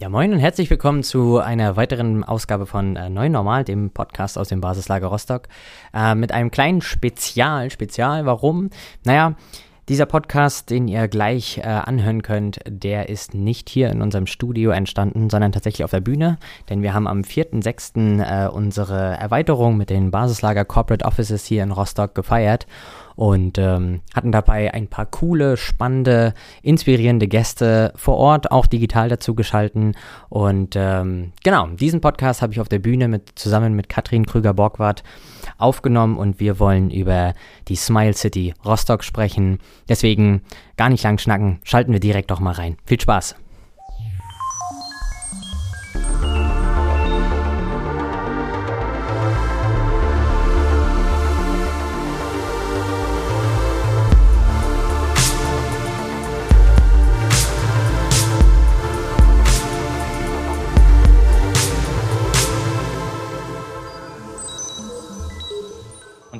Ja, moin und herzlich willkommen zu einer weiteren Ausgabe von äh, Neu Normal, dem Podcast aus dem Basislager Rostock. Äh, mit einem kleinen Spezial. Spezial, warum? Naja, dieser Podcast, den ihr gleich äh, anhören könnt, der ist nicht hier in unserem Studio entstanden, sondern tatsächlich auf der Bühne. Denn wir haben am 4.6. Äh, unsere Erweiterung mit den Basislager Corporate Offices hier in Rostock gefeiert und ähm, hatten dabei ein paar coole, spannende, inspirierende Gäste vor Ort, auch digital dazu geschalten. Und ähm, genau, diesen Podcast habe ich auf der Bühne mit, zusammen mit Katrin Krüger-Borgwart aufgenommen und wir wollen über die Smile City Rostock sprechen. Deswegen gar nicht lang schnacken, schalten wir direkt doch mal rein. Viel Spaß!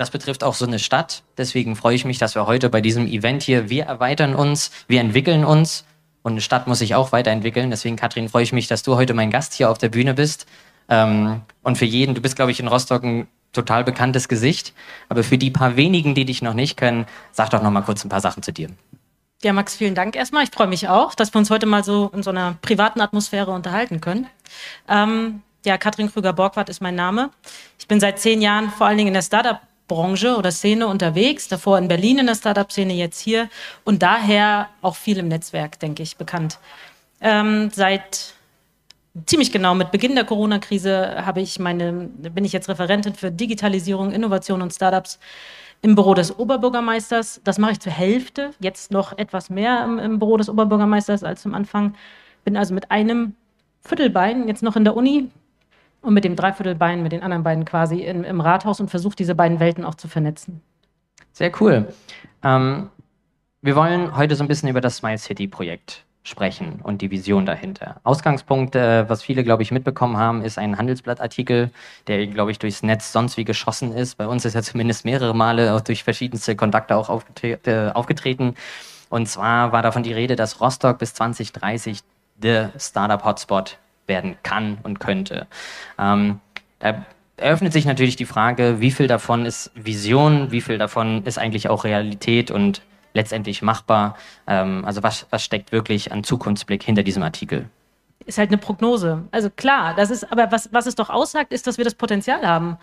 Und das betrifft auch so eine Stadt. Deswegen freue ich mich, dass wir heute bei diesem Event hier, wir erweitern uns, wir entwickeln uns. Und eine Stadt muss sich auch weiterentwickeln. Deswegen, Katrin, freue ich mich, dass du heute mein Gast hier auf der Bühne bist. Ähm, und für jeden, du bist, glaube ich, in Rostock ein total bekanntes Gesicht. Aber für die paar wenigen, die dich noch nicht kennen, sag doch noch mal kurz ein paar Sachen zu dir. Ja, Max, vielen Dank erstmal. Ich freue mich auch, dass wir uns heute mal so in so einer privaten Atmosphäre unterhalten können. Ähm, ja, Katrin Krüger-Borgwart ist mein Name. Ich bin seit zehn Jahren vor allen Dingen in der Startup Branche oder Szene unterwegs, davor in Berlin in der Startup-Szene, jetzt hier und daher auch viel im Netzwerk, denke ich, bekannt. Ähm, seit ziemlich genau mit Beginn der Corona-Krise habe ich meine, bin ich jetzt Referentin für Digitalisierung, Innovation und Startups im Büro des Oberbürgermeisters. Das mache ich zur Hälfte, jetzt noch etwas mehr im, im Büro des Oberbürgermeisters als zum Anfang. Bin also mit einem Viertelbein jetzt noch in der Uni, und mit dem Dreiviertelbein, mit den anderen beiden quasi in, im Rathaus und versucht, diese beiden Welten auch zu vernetzen. Sehr cool. Ähm, wir wollen heute so ein bisschen über das Smile City Projekt sprechen und die Vision dahinter. Ausgangspunkt, äh, was viele, glaube ich, mitbekommen haben, ist ein Handelsblattartikel, der, glaube ich, durchs Netz sonst wie geschossen ist. Bei uns ist er zumindest mehrere Male auch durch verschiedenste Kontakte auch aufgetre äh, aufgetreten. Und zwar war davon die Rede, dass Rostock bis 2030 der Startup-Hotspot werden kann und könnte. Ähm, da eröffnet sich natürlich die Frage, wie viel davon ist Vision, wie viel davon ist eigentlich auch Realität und letztendlich machbar. Ähm, also was, was steckt wirklich an Zukunftsblick hinter diesem Artikel? Ist halt eine Prognose. Also klar, das ist, aber was, was es doch aussagt, ist, dass wir das Potenzial haben.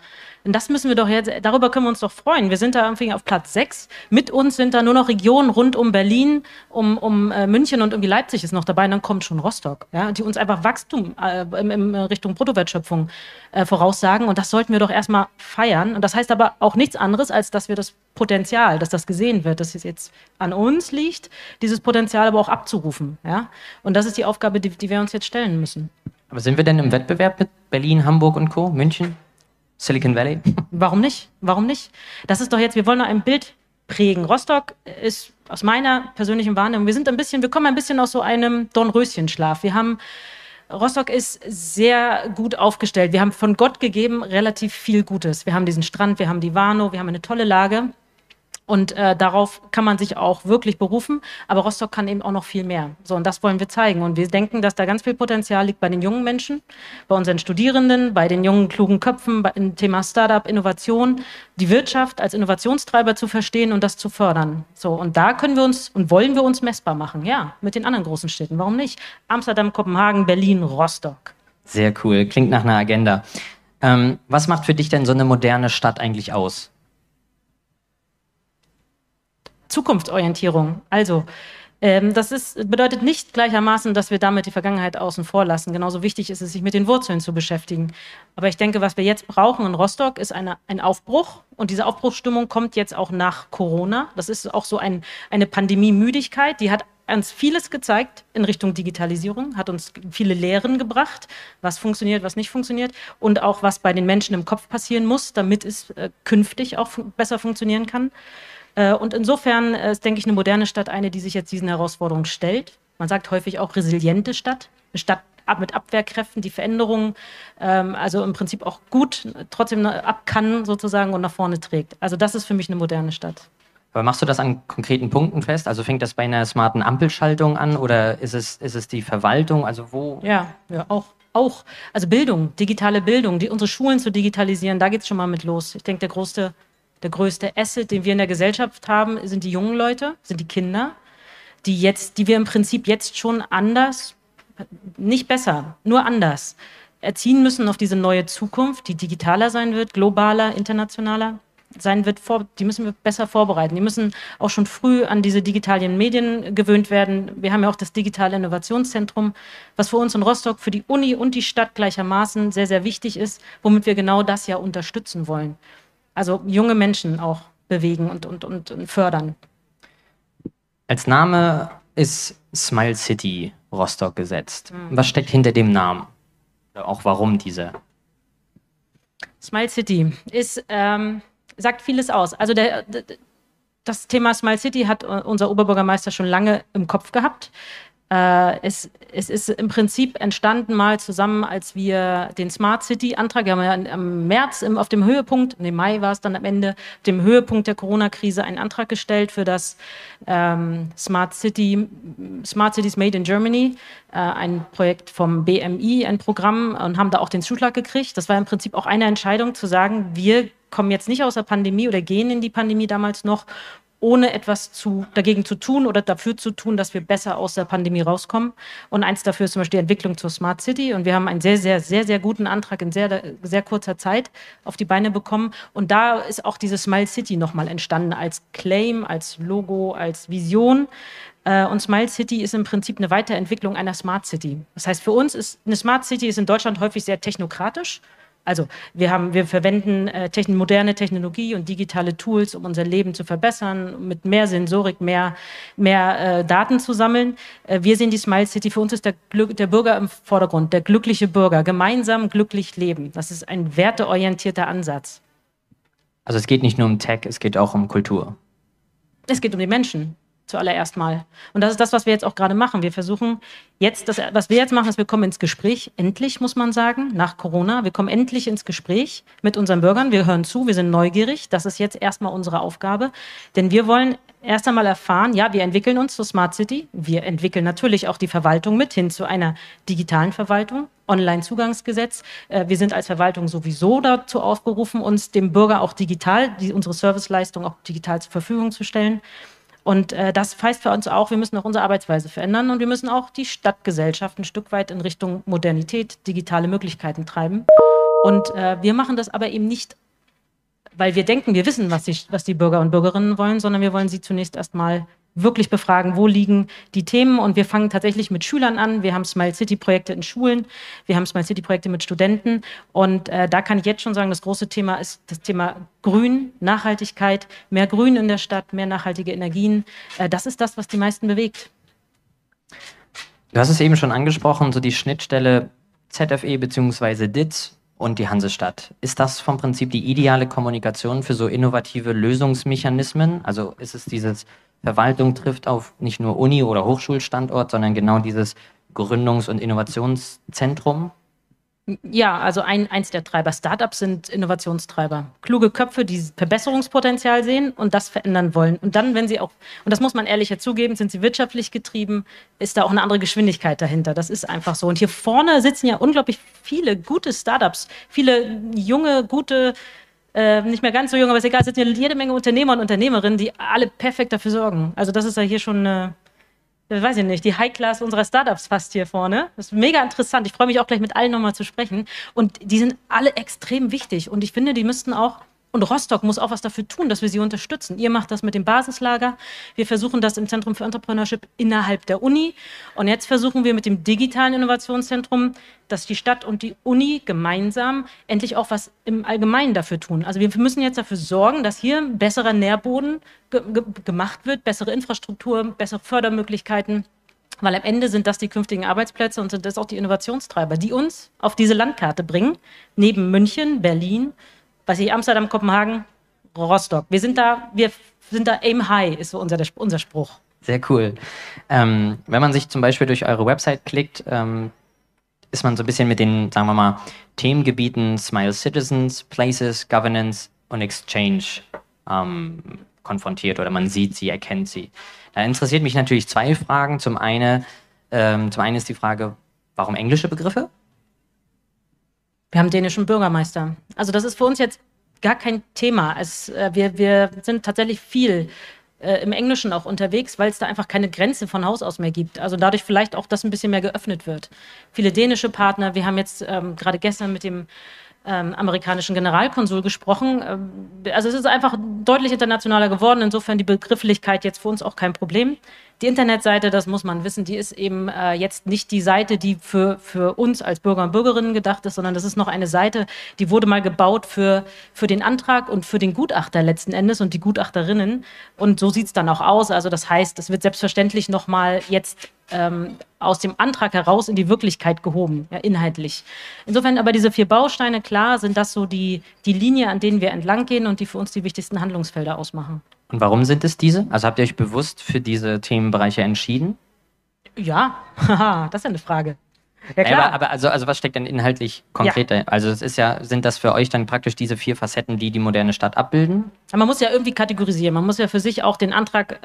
Und das müssen wir doch jetzt, darüber können wir uns doch freuen. Wir sind da irgendwie auf Platz sechs. Mit uns sind da nur noch Regionen rund um Berlin, um, um äh, München und irgendwie Leipzig ist noch dabei. Und dann kommt schon Rostock, ja, die uns einfach Wachstum äh, in, in Richtung Bruttowertschöpfung äh, voraussagen. Und das sollten wir doch erstmal feiern. Und das heißt aber auch nichts anderes, als dass wir das Potenzial, dass das gesehen wird, dass es jetzt an uns liegt, dieses Potenzial aber auch abzurufen. Ja? Und das ist die Aufgabe, die, die wir uns jetzt stellen müssen. Aber sind wir denn im Wettbewerb mit Berlin, Hamburg und Co., München, Silicon Valley? Warum nicht? Warum nicht? Das ist doch jetzt, wir wollen noch ein Bild prägen. Rostock ist aus meiner persönlichen Wahrnehmung, wir sind ein bisschen, wir kommen ein bisschen aus so einem Dornröschenschlaf. Wir haben Rostock ist sehr gut aufgestellt. Wir haben von Gott gegeben relativ viel Gutes. Wir haben diesen Strand, wir haben die Warnow, wir haben eine tolle Lage. Und äh, darauf kann man sich auch wirklich berufen. Aber Rostock kann eben auch noch viel mehr. So, und das wollen wir zeigen. Und wir denken, dass da ganz viel Potenzial liegt bei den jungen Menschen, bei unseren Studierenden, bei den jungen, klugen Köpfen, beim Thema Startup, Innovation, die Wirtschaft als Innovationstreiber zu verstehen und das zu fördern. So, und da können wir uns und wollen wir uns messbar machen. Ja, mit den anderen großen Städten. Warum nicht? Amsterdam, Kopenhagen, Berlin, Rostock. Sehr cool. Klingt nach einer Agenda. Ähm, was macht für dich denn so eine moderne Stadt eigentlich aus? Zukunftsorientierung. Also, ähm, das ist, bedeutet nicht gleichermaßen, dass wir damit die Vergangenheit außen vor lassen. Genauso wichtig ist es, sich mit den Wurzeln zu beschäftigen. Aber ich denke, was wir jetzt brauchen in Rostock, ist eine, ein Aufbruch. Und diese Aufbruchsstimmung kommt jetzt auch nach Corona. Das ist auch so ein, eine Pandemie-Müdigkeit. Die hat uns vieles gezeigt in Richtung Digitalisierung, hat uns viele Lehren gebracht, was funktioniert, was nicht funktioniert und auch was bei den Menschen im Kopf passieren muss, damit es äh, künftig auch fun besser funktionieren kann. Äh, und insofern ist, denke ich, eine moderne Stadt eine, die sich jetzt diesen Herausforderungen stellt. Man sagt häufig auch resiliente Stadt, eine Stadt mit Abwehrkräften, die Veränderungen, ähm, also im Prinzip auch gut trotzdem ab kann sozusagen und nach vorne trägt. Also das ist für mich eine moderne Stadt. Aber machst du das an konkreten Punkten fest? Also fängt das bei einer smarten Ampelschaltung an oder ist es, ist es die Verwaltung? Also wo? Ja, ja, auch. Auch, also Bildung, digitale Bildung, die, unsere Schulen zu digitalisieren, da geht es schon mal mit los. Ich denke, der größte, der größte Asset, den wir in der Gesellschaft haben, sind die jungen Leute, sind die Kinder, die jetzt, die wir im Prinzip jetzt schon anders, nicht besser, nur anders erziehen müssen auf diese neue Zukunft, die digitaler sein wird, globaler, internationaler sein wird, vor, die müssen wir besser vorbereiten. Die müssen auch schon früh an diese digitalen Medien gewöhnt werden. Wir haben ja auch das digitale Innovationszentrum, was für uns in Rostock, für die Uni und die Stadt gleichermaßen sehr, sehr wichtig ist, womit wir genau das ja unterstützen wollen. Also junge Menschen auch bewegen und, und, und, und fördern. Als Name ist Smile City Rostock gesetzt. Mhm. Was steckt hinter dem Namen? Oder auch warum diese? Smile City ist ähm, sagt vieles aus. Also der, das Thema Smile City hat unser Oberbürgermeister schon lange im Kopf gehabt. Äh, es, es, ist im Prinzip entstanden mal zusammen, als wir den Smart City-Antrag, wir haben ja im März im, auf dem Höhepunkt, im Mai war es dann am Ende, dem Höhepunkt der Corona-Krise einen Antrag gestellt für das ähm, Smart City, Smart Cities Made in Germany, äh, ein Projekt vom BMI, ein Programm und haben da auch den Zuschlag gekriegt. Das war im Prinzip auch eine Entscheidung zu sagen, wir kommen jetzt nicht aus der Pandemie oder gehen in die Pandemie damals noch, ohne etwas zu, dagegen zu tun oder dafür zu tun, dass wir besser aus der Pandemie rauskommen. Und eins dafür ist zum Beispiel die Entwicklung zur Smart City. Und wir haben einen sehr, sehr, sehr, sehr guten Antrag in sehr, sehr kurzer Zeit auf die Beine bekommen. Und da ist auch diese Smile City nochmal entstanden als Claim, als Logo, als Vision. Äh, und Smile City ist im Prinzip eine Weiterentwicklung einer Smart City. Das heißt, für uns ist eine Smart City ist in Deutschland häufig sehr technokratisch. Also wir, haben, wir verwenden äh, techn moderne Technologie und digitale Tools, um unser Leben zu verbessern, mit mehr Sensorik, mehr, mehr äh, Daten zu sammeln. Äh, wir sehen die Smile City, für uns ist der, der Bürger im Vordergrund, der glückliche Bürger, gemeinsam glücklich leben. Das ist ein werteorientierter Ansatz. Also es geht nicht nur um Tech, es geht auch um Kultur. Es geht um die Menschen zuallererst mal. Und das ist das, was wir jetzt auch gerade machen. Wir versuchen jetzt, das, was wir jetzt machen, ist, wir kommen ins Gespräch, endlich muss man sagen, nach Corona. Wir kommen endlich ins Gespräch mit unseren Bürgern. Wir hören zu, wir sind neugierig. Das ist jetzt erstmal unsere Aufgabe. Denn wir wollen erst einmal erfahren, ja, wir entwickeln uns zur Smart City. Wir entwickeln natürlich auch die Verwaltung mit hin zu einer digitalen Verwaltung. Online-Zugangsgesetz. Äh, wir sind als Verwaltung sowieso dazu aufgerufen, uns dem Bürger auch digital, unsere Serviceleistung auch digital zur Verfügung zu stellen. Und äh, das heißt für uns auch, wir müssen auch unsere Arbeitsweise verändern und wir müssen auch die Stadtgesellschaft ein Stück weit in Richtung Modernität, digitale Möglichkeiten treiben. Und äh, wir machen das aber eben nicht, weil wir denken, wir wissen, was die, was die Bürger und Bürgerinnen wollen, sondern wir wollen sie zunächst erstmal wirklich befragen, wo liegen die Themen. Und wir fangen tatsächlich mit Schülern an. Wir haben Smile City Projekte in Schulen, wir haben Smile City Projekte mit Studenten. Und äh, da kann ich jetzt schon sagen, das große Thema ist das Thema Grün, Nachhaltigkeit, mehr Grün in der Stadt, mehr nachhaltige Energien. Äh, das ist das, was die meisten bewegt. Du hast es eben schon angesprochen, so die Schnittstelle ZFE bzw. DITZ und die Hansestadt. Ist das vom Prinzip die ideale Kommunikation für so innovative Lösungsmechanismen? Also ist es dieses Verwaltung trifft auf nicht nur Uni- oder Hochschulstandort, sondern genau dieses Gründungs- und Innovationszentrum? Ja, also ein, eins der Treiber. Startups sind Innovationstreiber. Kluge Köpfe, die Verbesserungspotenzial sehen und das verändern wollen. Und dann, wenn sie auch, und das muss man ehrlicher zugeben, sind sie wirtschaftlich getrieben, ist da auch eine andere Geschwindigkeit dahinter. Das ist einfach so. Und hier vorne sitzen ja unglaublich viele gute Startups, viele junge, gute äh, nicht mehr ganz so jung, aber ist egal, es sind jede Menge Unternehmer und Unternehmerinnen, die alle perfekt dafür sorgen. Also das ist ja hier schon, äh, weiß ich nicht, die High-Class unserer Startups fast hier vorne. Das ist mega interessant. Ich freue mich auch gleich mit allen nochmal zu sprechen. Und die sind alle extrem wichtig. Und ich finde, die müssten auch und Rostock muss auch was dafür tun, dass wir sie unterstützen. Ihr macht das mit dem Basislager. Wir versuchen das im Zentrum für Entrepreneurship innerhalb der Uni. Und jetzt versuchen wir mit dem digitalen Innovationszentrum, dass die Stadt und die Uni gemeinsam endlich auch was im Allgemeinen dafür tun. Also wir müssen jetzt dafür sorgen, dass hier besserer Nährboden ge ge gemacht wird, bessere Infrastruktur, bessere Fördermöglichkeiten. Weil am Ende sind das die künftigen Arbeitsplätze und sind das auch die Innovationstreiber, die uns auf diese Landkarte bringen, neben München, Berlin, weiß ich, Amsterdam, Kopenhagen, Rostock. Wir sind da, wir sind da aim high, ist so unser, unser Spruch. Sehr cool. Ähm, wenn man sich zum Beispiel durch eure Website klickt, ähm, ist man so ein bisschen mit den, sagen wir mal, Themengebieten Smile Citizens, Places, Governance und Exchange ähm, konfrontiert oder man sieht sie, erkennt sie. Da interessiert mich natürlich zwei Fragen. Zum einen, ähm, zum einen ist die Frage, warum englische Begriffe? Wir haben dänischen Bürgermeister. Also das ist für uns jetzt gar kein Thema. Es, äh, wir, wir sind tatsächlich viel äh, im Englischen auch unterwegs, weil es da einfach keine Grenze von Haus aus mehr gibt. Also dadurch vielleicht auch, dass ein bisschen mehr geöffnet wird. Viele dänische Partner, wir haben jetzt ähm, gerade gestern mit dem ähm, amerikanischen Generalkonsul gesprochen. Ähm, also es ist einfach deutlich internationaler geworden. Insofern die Begrifflichkeit jetzt für uns auch kein Problem. Die Internetseite, das muss man wissen, die ist eben äh, jetzt nicht die Seite, die für, für uns als Bürger und Bürgerinnen gedacht ist, sondern das ist noch eine Seite, die wurde mal gebaut für, für den Antrag und für den Gutachter letzten Endes und die Gutachterinnen. Und so sieht es dann auch aus. Also das heißt, es wird selbstverständlich nochmal jetzt ähm, aus dem Antrag heraus in die Wirklichkeit gehoben, ja, inhaltlich. Insofern aber diese vier Bausteine, klar, sind das so die, die Linie, an denen wir entlang gehen und die für uns die wichtigsten Handlungsfelder ausmachen. Und warum sind es diese? Also habt ihr euch bewusst für diese Themenbereiche entschieden? Ja, das ist ja eine Frage. Ja, klar. Aber, aber, also, also was steckt denn inhaltlich konkret ja. Also es ist ja, sind das für euch dann praktisch diese vier Facetten, die die moderne Stadt abbilden? Man muss ja irgendwie kategorisieren. Man muss ja für sich auch den Antrag äh,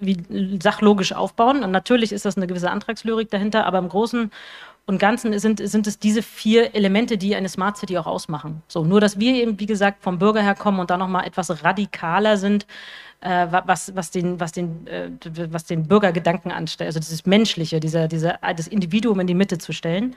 wie sachlogisch aufbauen. Und natürlich ist das eine gewisse Antragslyrik dahinter, aber im Großen und Ganzen sind, sind es diese vier Elemente, die eine Smart City auch ausmachen. So, nur dass wir eben, wie gesagt, vom Bürger her kommen und da nochmal etwas radikaler sind, äh, was, was, den, was, den, äh, was den Bürgergedanken anstellt, also dieses Menschliche, dieser, dieser, das Individuum in die Mitte zu stellen.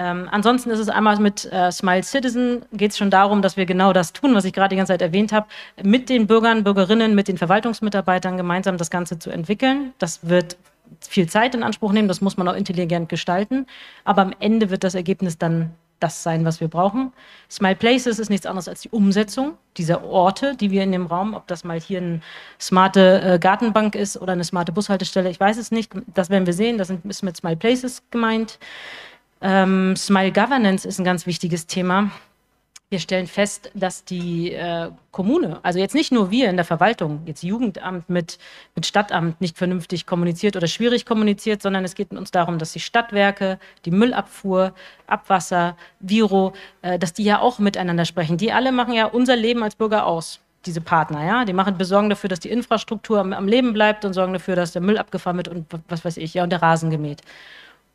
Ähm, ansonsten ist es einmal mit äh, Smile Citizen geht es schon darum, dass wir genau das tun, was ich gerade die ganze Zeit erwähnt habe, mit den Bürgern, Bürgerinnen, mit den Verwaltungsmitarbeitern gemeinsam das Ganze zu entwickeln. Das wird viel Zeit in Anspruch nehmen, das muss man auch intelligent gestalten, aber am Ende wird das Ergebnis dann das sein, was wir brauchen. Smile Places ist nichts anderes als die Umsetzung dieser Orte, die wir in dem Raum, ob das mal hier eine smarte äh, Gartenbank ist oder eine smarte Bushaltestelle, ich weiß es nicht. Das werden wir sehen. Das ist mit Smile Places gemeint. Ähm, Smile Governance ist ein ganz wichtiges Thema. Wir stellen fest, dass die äh, Kommune, also jetzt nicht nur wir in der Verwaltung, jetzt Jugendamt mit, mit Stadtamt nicht vernünftig kommuniziert oder schwierig kommuniziert, sondern es geht uns darum, dass die Stadtwerke, die Müllabfuhr, Abwasser, Viro, äh, dass die ja auch miteinander sprechen. Die alle machen ja unser Leben als Bürger aus diese Partner, ja, die machen, besorgen dafür, dass die Infrastruktur am, am, Leben bleibt und sorgen dafür, dass der Müll abgefahren wird und was weiß ich, ja, und der Rasen gemäht.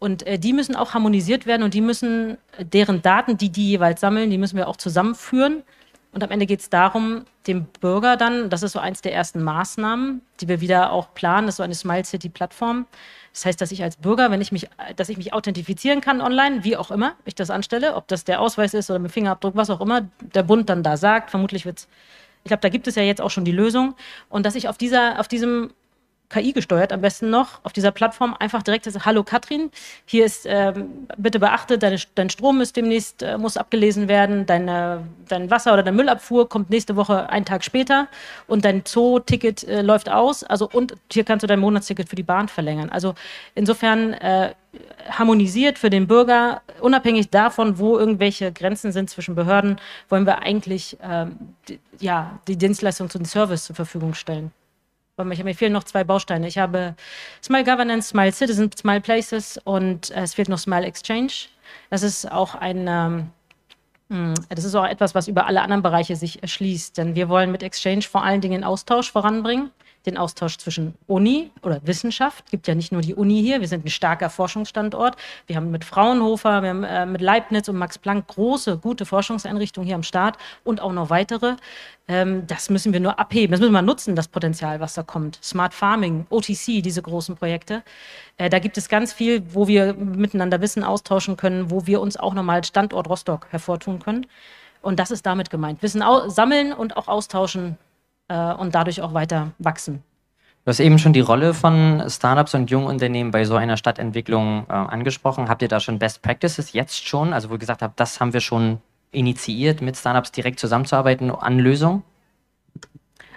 Und äh, die müssen auch harmonisiert werden und die müssen, äh, deren Daten, die die jeweils sammeln, die müssen wir auch zusammenführen. Und am Ende geht es darum, dem Bürger dann, das ist so eins der ersten Maßnahmen, die wir wieder auch planen, das ist so eine Smile City Plattform. Das heißt, dass ich als Bürger, wenn ich mich, dass ich mich authentifizieren kann online, wie auch immer ich das anstelle, ob das der Ausweis ist oder mit Fingerabdruck, was auch immer der Bund dann da sagt, vermutlich wird es, ich glaube, da gibt es ja jetzt auch schon die Lösung. Und dass ich auf dieser, auf diesem KI gesteuert am besten noch, auf dieser Plattform einfach direkt sagen, hallo Katrin, hier ist, ähm, bitte beachte, deine, dein Strom ist demnächst, äh, muss abgelesen werden, deine, dein Wasser oder deine Müllabfuhr kommt nächste Woche einen Tag später und dein Zoo-Ticket äh, läuft aus, also und hier kannst du dein Monatsticket für die Bahn verlängern. Also insofern äh, harmonisiert für den Bürger, unabhängig davon, wo irgendwelche Grenzen sind zwischen Behörden, wollen wir eigentlich ähm, die, ja, die Dienstleistung zu den Service zur Verfügung stellen. Mir fehlen noch zwei Bausteine. Ich habe Smile Governance, Smile Citizen, Smile Places und äh, es fehlt noch Smile Exchange. Das ist auch ein, ähm, hm, das ist auch etwas, was über alle anderen Bereiche sich erschließt. Denn wir wollen mit Exchange vor allen Dingen Austausch voranbringen den Austausch zwischen Uni oder Wissenschaft. Es gibt ja nicht nur die Uni hier, wir sind ein starker Forschungsstandort. Wir haben mit Fraunhofer, wir haben äh, mit Leibniz und Max Planck große, gute Forschungseinrichtungen hier am Start und auch noch weitere. Ähm, das müssen wir nur abheben, das müssen wir nutzen, das Potenzial, was da kommt. Smart Farming, OTC, diese großen Projekte. Äh, da gibt es ganz viel, wo wir miteinander Wissen austauschen können, wo wir uns auch nochmal Standort Rostock hervortun können. Und das ist damit gemeint. Wissen sammeln und auch austauschen äh, und dadurch auch weiter wachsen. Du hast eben schon die Rolle von Startups und jungen Unternehmen bei so einer Stadtentwicklung äh, angesprochen. Habt ihr da schon Best Practices jetzt schon? Also wo ihr gesagt habt, das haben wir schon initiiert, mit Startups direkt zusammenzuarbeiten an Lösungen?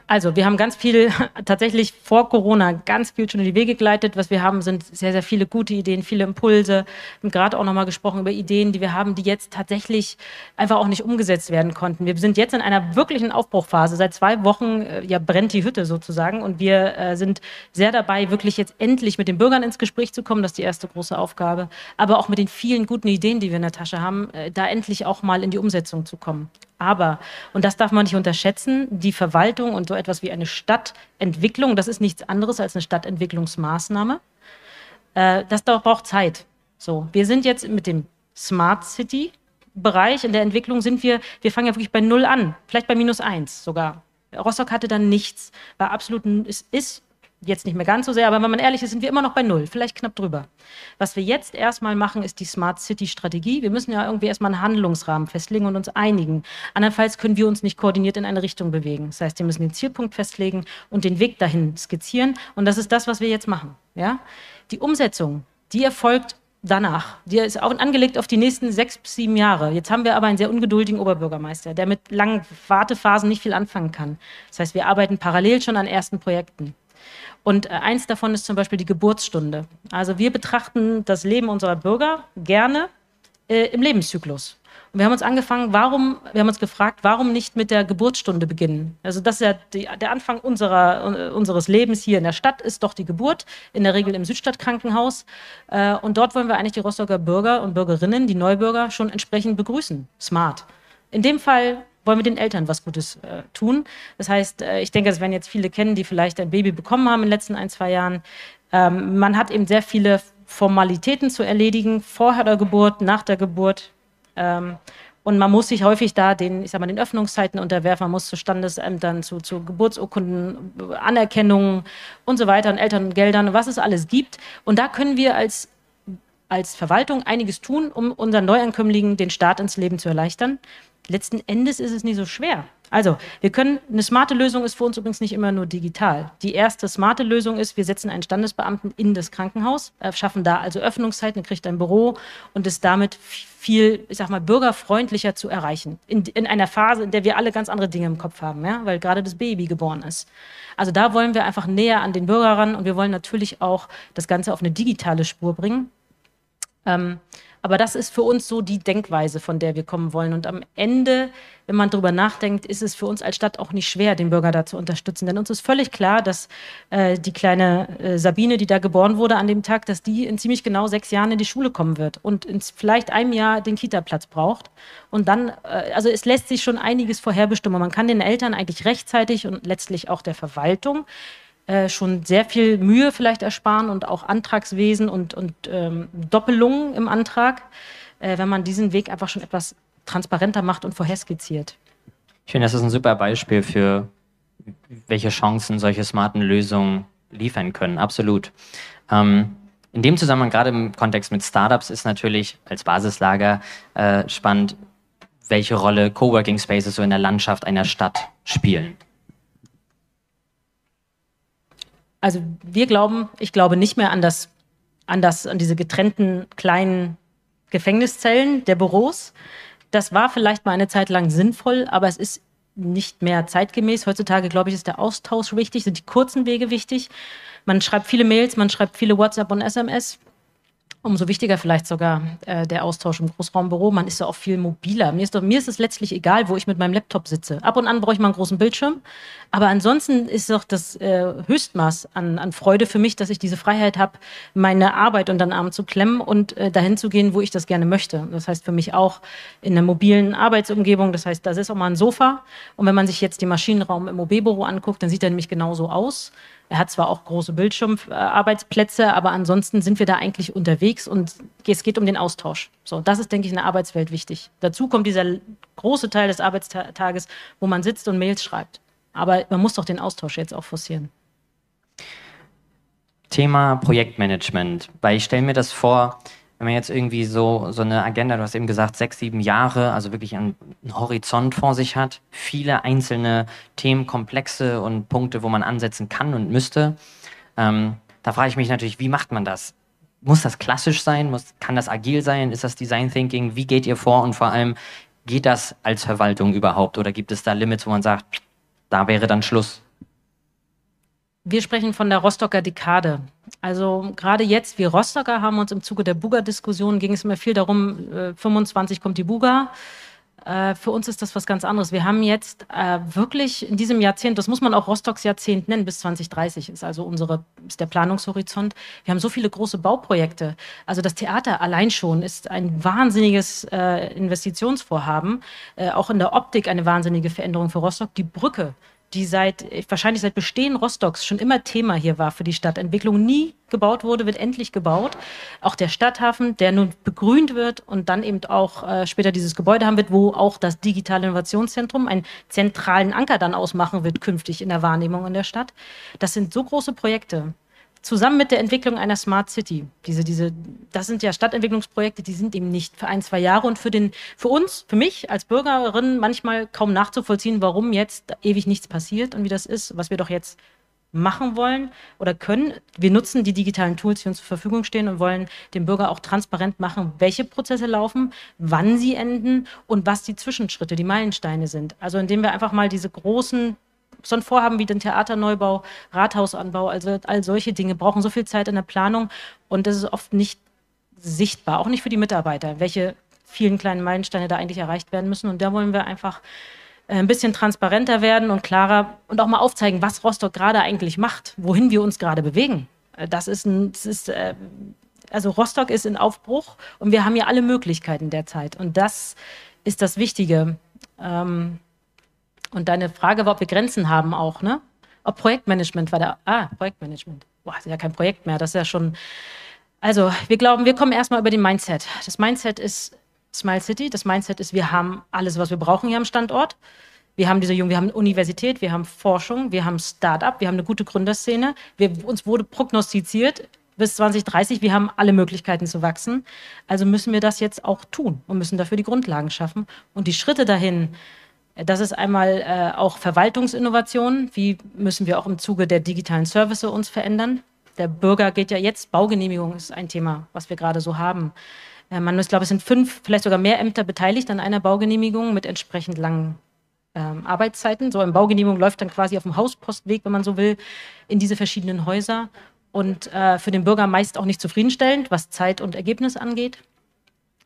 Also, wir haben ganz viel, tatsächlich vor Corona, ganz viel schon in die Wege geleitet. Was wir haben, sind sehr, sehr viele gute Ideen, viele Impulse. Wir haben gerade auch nochmal gesprochen über Ideen, die wir haben, die jetzt tatsächlich einfach auch nicht umgesetzt werden konnten. Wir sind jetzt in einer wirklichen Aufbruchphase. Seit zwei Wochen äh, ja, brennt die Hütte sozusagen. Und wir äh, sind sehr dabei, wirklich jetzt endlich mit den Bürgern ins Gespräch zu kommen. Das ist die erste große Aufgabe. Aber auch mit den vielen guten Ideen, die wir in der Tasche haben, äh, da endlich auch mal in die Umsetzung zu kommen. Aber, und das darf man nicht unterschätzen, die Verwaltung und so etwas wie eine Stadtentwicklung, das ist nichts anderes als eine Stadtentwicklungsmaßnahme. Äh, das braucht Zeit. So, wir sind jetzt mit dem Smart City Bereich in der Entwicklung sind wir, wir fangen ja wirklich bei Null an, vielleicht bei minus eins sogar. Rostock hatte dann nichts, war absolut, es ist jetzt nicht mehr ganz so sehr, aber wenn man ehrlich ist, sind wir immer noch bei Null, vielleicht knapp drüber. Was wir jetzt erstmal machen, ist die Smart City Strategie. Wir müssen ja irgendwie erstmal einen Handlungsrahmen festlegen und uns einigen. Andernfalls können wir uns nicht koordiniert in eine Richtung bewegen. Das heißt, wir müssen den Zielpunkt festlegen und den Weg dahin skizzieren. Und das ist das, was wir jetzt machen. Ja? Die Umsetzung, die erfolgt danach. Die ist auch angelegt auf die nächsten sechs bis sieben Jahre. Jetzt haben wir aber einen sehr ungeduldigen Oberbürgermeister, der mit langen Wartephasen nicht viel anfangen kann. Das heißt, wir arbeiten parallel schon an ersten Projekten. Und äh, eins davon ist zum Beispiel die Geburtsstunde. Also wir betrachten das Leben unserer Bürger gerne äh, im Lebenszyklus. Und wir haben uns angefangen, warum, wir haben uns gefragt, warum nicht mit der Geburtsstunde beginnen? Also das ist ja die, der Anfang unserer, unseres Lebens hier in der Stadt, ist doch die Geburt, in der Regel im Südstadtkrankenhaus. Äh, und dort wollen wir eigentlich die Rostocker Bürger und Bürgerinnen, die Neubürger, schon entsprechend begrüßen. Smart. In dem Fall wollen wir den Eltern was Gutes äh, tun. Das heißt, äh, ich denke, das werden jetzt viele kennen, die vielleicht ein Baby bekommen haben in den letzten ein, zwei Jahren. Ähm, man hat eben sehr viele Formalitäten zu erledigen, vor der Geburt, nach der Geburt. Ähm, und man muss sich häufig da den, ich sag mal, den Öffnungszeiten unterwerfen, man muss zu Standesämtern, zu, zu Geburtsurkunden, Anerkennungen und so weiter und Elterngeldern, was es alles gibt. Und da können wir als, als Verwaltung einiges tun, um unseren Neuankömmlingen den Start ins Leben zu erleichtern. Letzten Endes ist es nicht so schwer. Also, wir können, eine smarte Lösung ist für uns übrigens nicht immer nur digital. Die erste smarte Lösung ist, wir setzen einen Standesbeamten in das Krankenhaus, äh, schaffen da also Öffnungszeiten, kriegt ein Büro und ist damit viel, ich sag mal, bürgerfreundlicher zu erreichen. In, in einer Phase, in der wir alle ganz andere Dinge im Kopf haben, ja, weil gerade das Baby geboren ist. Also da wollen wir einfach näher an den Bürger ran und wir wollen natürlich auch das Ganze auf eine digitale Spur bringen. Ähm, aber das ist für uns so die Denkweise, von der wir kommen wollen. Und am Ende, wenn man darüber nachdenkt, ist es für uns als Stadt auch nicht schwer, den Bürger da zu unterstützen. Denn uns ist völlig klar, dass äh, die kleine äh, Sabine, die da geboren wurde an dem Tag, dass die in ziemlich genau sechs Jahren in die Schule kommen wird und in vielleicht einem Jahr den Kita-Platz braucht. Und dann, äh, also es lässt sich schon einiges vorherbestimmen. Man kann den Eltern eigentlich rechtzeitig und letztlich auch der Verwaltung äh, schon sehr viel Mühe vielleicht ersparen und auch Antragswesen und, und ähm, Doppelungen im Antrag, äh, wenn man diesen Weg einfach schon etwas transparenter macht und vorherskizziert. Ich finde, das ist ein super Beispiel für, welche Chancen solche smarten Lösungen liefern können. Absolut. Ähm, in dem Zusammenhang, gerade im Kontext mit Startups, ist natürlich als Basislager äh, spannend, welche Rolle Coworking Spaces so in der Landschaft einer Stadt spielen. Also wir glauben, ich glaube nicht mehr an das, an das, an diese getrennten kleinen Gefängniszellen der Büros. Das war vielleicht mal eine Zeit lang sinnvoll, aber es ist nicht mehr zeitgemäß. Heutzutage, glaube ich, ist der Austausch wichtig, sind die kurzen Wege wichtig. Man schreibt viele Mails, man schreibt viele WhatsApp und SMS. Umso wichtiger vielleicht sogar äh, der Austausch im Großraumbüro. Man ist ja auch viel mobiler. Mir ist, doch, mir ist es letztlich egal, wo ich mit meinem Laptop sitze. Ab und an brauche ich mal einen großen Bildschirm. Aber ansonsten ist doch das äh, Höchstmaß an, an Freude für mich, dass ich diese Freiheit habe, meine Arbeit unter den Arm zu klemmen und äh, dahin zu gehen, wo ich das gerne möchte. Das heißt für mich auch in einer mobilen Arbeitsumgebung. Das heißt, das ist auch mal ein Sofa. Und wenn man sich jetzt den Maschinenraum im OB-Büro anguckt, dann sieht er nämlich genauso aus. Er hat zwar auch große Bildschirmarbeitsplätze, aber ansonsten sind wir da eigentlich unterwegs und es geht um den Austausch. So, das ist, denke ich, in der Arbeitswelt wichtig. Dazu kommt dieser große Teil des Arbeitstages, wo man sitzt und Mails schreibt. Aber man muss doch den Austausch jetzt auch forcieren. Thema Projektmanagement, weil ich stelle mir das vor, wenn man jetzt irgendwie so, so eine Agenda, du hast eben gesagt, sechs, sieben Jahre, also wirklich einen, einen Horizont vor sich hat, viele einzelne Themenkomplexe und Punkte, wo man ansetzen kann und müsste, ähm, da frage ich mich natürlich, wie macht man das? Muss das klassisch sein? Muss, kann das agil sein? Ist das Design Thinking? Wie geht ihr vor? Und vor allem, geht das als Verwaltung überhaupt? Oder gibt es da Limits, wo man sagt, da wäre dann Schluss? Wir sprechen von der Rostocker Dekade. Also gerade jetzt, wir Rostocker haben uns im Zuge der Buga-Diskussion, ging es immer viel darum, äh, 25 kommt die Buga. äh, für uns ist das was ganz anderes. Wir haben jetzt äh, wirklich in diesem Jahrzehnt, das muss man auch Rostocks Jahrzehnt nennen, bis 2030 ist also unsere, ist der Planungshorizont. Wir haben so viele große Bauprojekte. Also das Theater allein schon ist ein wahnsinniges äh, Investitionsvorhaben. Äh, auch in der Optik eine wahnsinnige Veränderung für Rostock. Die Brücke die seit, wahrscheinlich seit Bestehen Rostocks schon immer Thema hier war für die Stadtentwicklung, nie gebaut wurde, wird endlich gebaut. Auch der Stadthafen, der nun begrünt wird und dann eben auch äh, später dieses Gebäude haben wird, wo auch das digitale Innovationszentrum einen zentralen Anker dann ausmachen wird künftig in der Wahrnehmung in der Stadt. Das sind so große Projekte zusammen mit der Entwicklung einer Smart City. Diese, diese, das sind ja Stadtentwicklungsprojekte, die sind eben nicht für ein, zwei Jahre und für, den, für uns, für mich als Bürgerin manchmal kaum nachzuvollziehen, warum jetzt ewig nichts passiert und wie das ist, was wir doch jetzt machen wollen oder können. Wir nutzen die digitalen Tools, die uns zur Verfügung stehen und wollen dem Bürger auch transparent machen, welche Prozesse laufen, wann sie enden und was die Zwischenschritte, die Meilensteine sind. Also indem wir einfach mal diese großen so ein Vorhaben wie den Theaterneubau, Rathausanbau, also all solche Dinge brauchen so viel Zeit in der Planung und das ist oft nicht sichtbar, auch nicht für die Mitarbeiter, welche vielen kleinen Meilensteine da eigentlich erreicht werden müssen. Und da wollen wir einfach äh, ein bisschen transparenter werden und klarer und auch mal aufzeigen, was Rostock gerade eigentlich macht, wohin wir uns gerade bewegen. Äh, das ist ein, das ist, äh, also Rostock ist in Aufbruch und wir haben ja alle Möglichkeiten derzeit. Und das ist das Wichtige. Ähm, und deine Frage war, ob wir Grenzen haben auch, ne? Ob Projektmanagement war da. Ah, Projektmanagement. Boah, ist ja kein Projekt mehr. Das ist ja schon. Also, wir glauben, wir kommen erstmal über den Mindset. Das Mindset ist Smile City. Das Mindset ist, wir haben alles, was wir brauchen hier am Standort. Wir haben diese Jungen, wir haben Universität, wir haben Forschung, wir haben Start-up, wir haben eine gute Gründerszene. Wir, uns wurde prognostiziert bis 2030, wir haben alle Möglichkeiten zu wachsen. Also müssen wir das jetzt auch tun und müssen dafür die Grundlagen schaffen. Und die Schritte dahin, das ist einmal äh, auch Verwaltungsinnovation. Wie müssen wir auch im Zuge der digitalen Service uns verändern? Der Bürger geht ja jetzt, Baugenehmigung ist ein Thema, was wir gerade so haben. Äh, man muss, glaube es sind fünf, vielleicht sogar mehr Ämter beteiligt an einer Baugenehmigung mit entsprechend langen ähm, Arbeitszeiten. So eine Baugenehmigung läuft dann quasi auf dem Hauspostweg, wenn man so will, in diese verschiedenen Häuser. Und äh, für den Bürger meist auch nicht zufriedenstellend, was Zeit und Ergebnis angeht.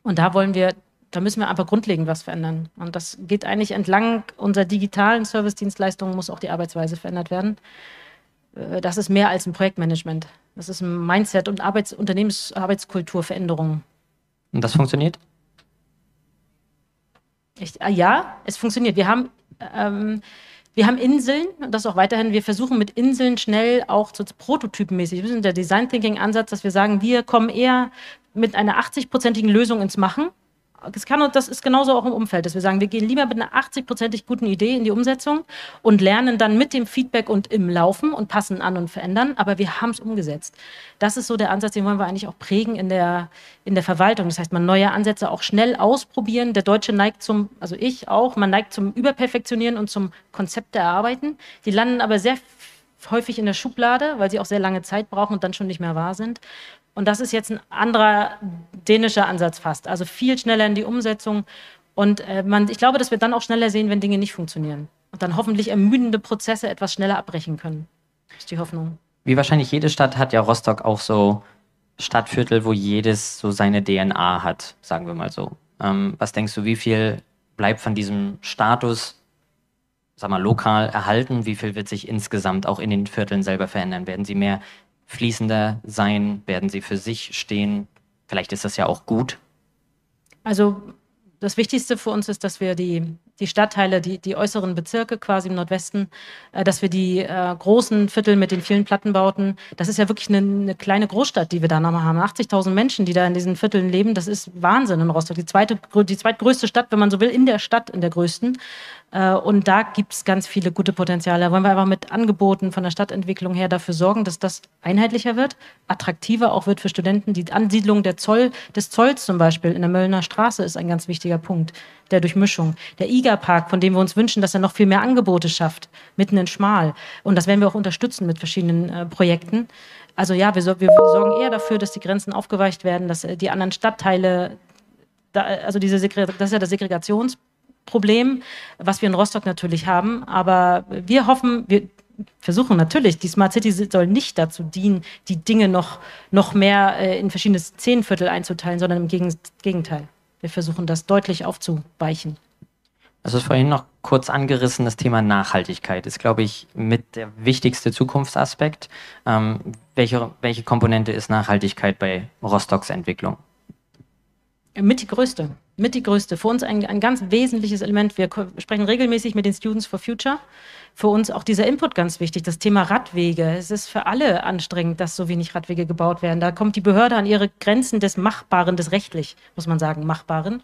Und da wollen wir da müssen wir einfach grundlegend was verändern. Und das geht eigentlich entlang unserer digitalen Service-Dienstleistungen, muss auch die Arbeitsweise verändert werden. Äh, das ist mehr als ein Projektmanagement. Das ist ein Mindset- und Arbeits Unternehmens Arbeitskulturveränderung. Und das funktioniert? Ich, äh, ja, es funktioniert. Wir haben, ähm, wir haben Inseln und das auch weiterhin. Wir versuchen mit Inseln schnell auch so prototypenmäßig. Wir sind der Design Thinking Ansatz, dass wir sagen, wir kommen eher mit einer 80-prozentigen Lösung ins Machen das, kann, das ist genauso auch im Umfeld, dass wir sagen, wir gehen lieber mit einer 80-prozentig guten Idee in die Umsetzung und lernen dann mit dem Feedback und im Laufen und passen an und verändern, aber wir haben es umgesetzt. Das ist so der Ansatz, den wollen wir eigentlich auch prägen in der, in der Verwaltung. Das heißt, man neue Ansätze auch schnell ausprobieren. Der Deutsche neigt zum, also ich auch, man neigt zum Überperfektionieren und zum Konzept erarbeiten. Die landen aber sehr häufig in der Schublade, weil sie auch sehr lange Zeit brauchen und dann schon nicht mehr wahr sind. Und das ist jetzt ein anderer dänischer Ansatz fast. Also viel schneller in die Umsetzung. Und äh, man, ich glaube, dass wir dann auch schneller sehen, wenn Dinge nicht funktionieren. Und dann hoffentlich ermüdende Prozesse etwas schneller abbrechen können. Das ist die Hoffnung. Wie wahrscheinlich jede Stadt hat ja Rostock auch so Stadtviertel, wo jedes so seine DNA hat, sagen wir mal so. Ähm, was denkst du, wie viel bleibt von diesem Status, sag mal, lokal erhalten? Wie viel wird sich insgesamt auch in den Vierteln selber verändern? Werden sie mehr fließender sein? Werden sie für sich stehen? Vielleicht ist das ja auch gut. Also das Wichtigste für uns ist, dass wir die, die Stadtteile, die, die äußeren Bezirke quasi im Nordwesten, äh, dass wir die äh, großen Viertel mit den vielen Plattenbauten, das ist ja wirklich eine, eine kleine Großstadt, die wir da nochmal haben. 80.000 Menschen, die da in diesen Vierteln leben, das ist Wahnsinn in Rostock. Die, zweite, die zweitgrößte Stadt, wenn man so will, in der Stadt, in der größten. Äh, und da gibt es ganz viele gute Potenziale. Da wollen wir einfach mit Angeboten von der Stadtentwicklung her dafür sorgen, dass das einheitlicher wird, attraktiver auch wird für Studenten. Die Ansiedlung der Zoll, des Zolls zum Beispiel in der Möllner Straße ist ein ganz wichtiger Punkt der Durchmischung. Der IGA-Park, von dem wir uns wünschen, dass er noch viel mehr Angebote schafft, mitten in Schmal. Und das werden wir auch unterstützen mit verschiedenen äh, Projekten. Also ja, wir, wir, sorgen eher dafür, dass die Grenzen aufgeweicht werden, dass äh, die anderen Stadtteile, da, also diese das ist ja das Segregations Problem, was wir in Rostock natürlich haben. Aber wir hoffen, wir versuchen natürlich, die Smart City soll nicht dazu dienen, die Dinge noch, noch mehr äh, in verschiedene Szenenviertel einzuteilen, sondern im Gegenteil. Wir versuchen das deutlich aufzuweichen. Also ist vorhin noch kurz angerissen, das Thema Nachhaltigkeit ist, glaube ich, mit der wichtigste Zukunftsaspekt. Ähm, welche, welche Komponente ist Nachhaltigkeit bei Rostocks Entwicklung? Mit die größte. Mit die größte. Für uns ein, ein ganz wesentliches Element. Wir sprechen regelmäßig mit den Students for Future für uns auch dieser Input ganz wichtig, das Thema Radwege. Es ist für alle anstrengend, dass so wenig Radwege gebaut werden. Da kommt die Behörde an ihre Grenzen des Machbaren, des rechtlich, muss man sagen, Machbaren.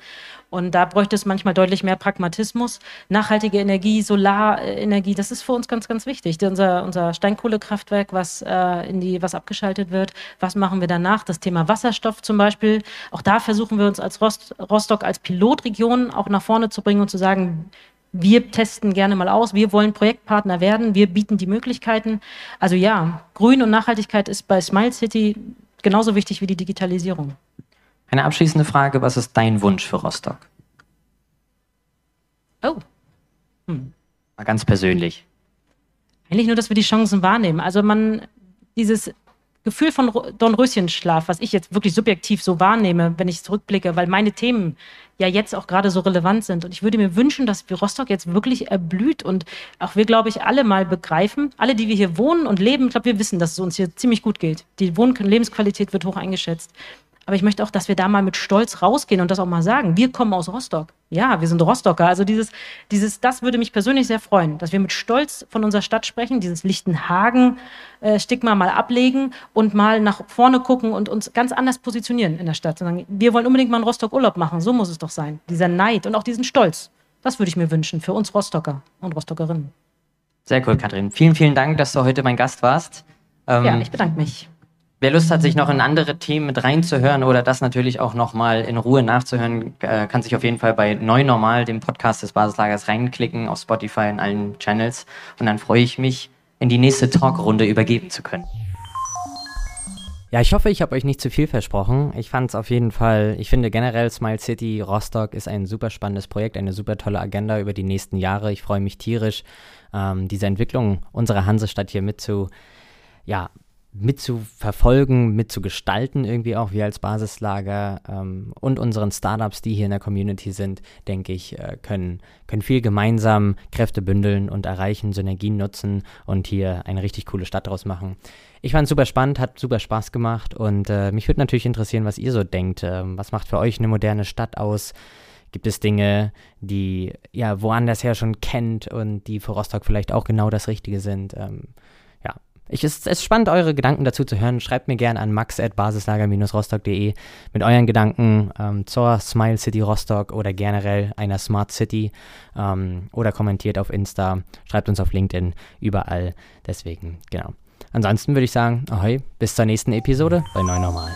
Und da bräuchte es manchmal deutlich mehr Pragmatismus. Nachhaltige Energie, Solarenergie, das ist für uns ganz, ganz wichtig. Unser, unser Steinkohlekraftwerk, was, äh, in die, was abgeschaltet wird, was machen wir danach? Das Thema Wasserstoff zum Beispiel. Auch da versuchen wir uns als Rost, Rostock als Pilotregion auch nach vorne zu bringen und zu sagen, wir testen gerne mal aus, wir wollen Projektpartner werden, wir bieten die Möglichkeiten. Also ja, Grün und Nachhaltigkeit ist bei Smile City genauso wichtig wie die Digitalisierung. Eine abschließende Frage, was ist dein Wunsch für Rostock? Oh. Hm. Mal ganz persönlich. Eigentlich nur, dass wir die Chancen wahrnehmen. Also man, dieses Gefühl von Dornröschenschlaf, was ich jetzt wirklich subjektiv so wahrnehme, wenn ich zurückblicke, weil meine Themen ja jetzt auch gerade so relevant sind. Und ich würde mir wünschen, dass Rostock jetzt wirklich erblüht und auch wir, glaube ich, alle mal begreifen, alle, die wir hier wohnen und leben, ich glaube, wir wissen, dass es uns hier ziemlich gut geht. Die Wohn- Lebensqualität wird hoch eingeschätzt. Aber ich möchte auch, dass wir da mal mit Stolz rausgehen und das auch mal sagen. Wir kommen aus Rostock. Ja, wir sind Rostocker. Also dieses, dieses, das würde mich persönlich sehr freuen, dass wir mit Stolz von unserer Stadt sprechen, dieses Lichtenhagen-Stigma mal ablegen und mal nach vorne gucken und uns ganz anders positionieren in der Stadt. Sagen, wir wollen unbedingt mal einen Rostock Urlaub machen. So muss es doch sein. Dieser Neid und auch diesen Stolz. Das würde ich mir wünschen für uns Rostocker und Rostockerinnen. Sehr cool, Katrin. Vielen, vielen Dank, dass du heute mein Gast warst. Ähm, ja, ich bedanke mich. Wer Lust hat, sich noch in andere Themen mit reinzuhören oder das natürlich auch nochmal in Ruhe nachzuhören, äh, kann sich auf jeden Fall bei Neu Normal, dem Podcast des Basislagers, reinklicken auf Spotify in allen Channels. Und dann freue ich mich, in die nächste Talkrunde übergeben zu können. Ja, ich hoffe, ich habe euch nicht zu viel versprochen. Ich fand es auf jeden Fall, ich finde generell Smile City Rostock ist ein super spannendes Projekt, eine super tolle Agenda über die nächsten Jahre. Ich freue mich tierisch, ähm, diese Entwicklung unserer Hansestadt hier mit zu, ja, mitzuverfolgen, mitzugestalten, irgendwie auch wir als Basislager ähm, und unseren Startups, die hier in der Community sind, denke ich, äh, können, können viel gemeinsam Kräfte bündeln und erreichen, Synergien nutzen und hier eine richtig coole Stadt draus machen. Ich fand es super spannend, hat super Spaß gemacht und äh, mich würde natürlich interessieren, was ihr so denkt. Ähm, was macht für euch eine moderne Stadt aus? Gibt es Dinge, die ja woanders her schon kennt und die für Rostock vielleicht auch genau das Richtige sind? Ähm, ich, es ist spannend, eure Gedanken dazu zu hören. Schreibt mir gerne an max.basislager-rostock.de mit euren Gedanken ähm, zur Smile City Rostock oder generell einer Smart City ähm, oder kommentiert auf Insta, schreibt uns auf LinkedIn, überall. Deswegen, genau. Ansonsten würde ich sagen, ahoi, bis zur nächsten Episode bei Neu Normal.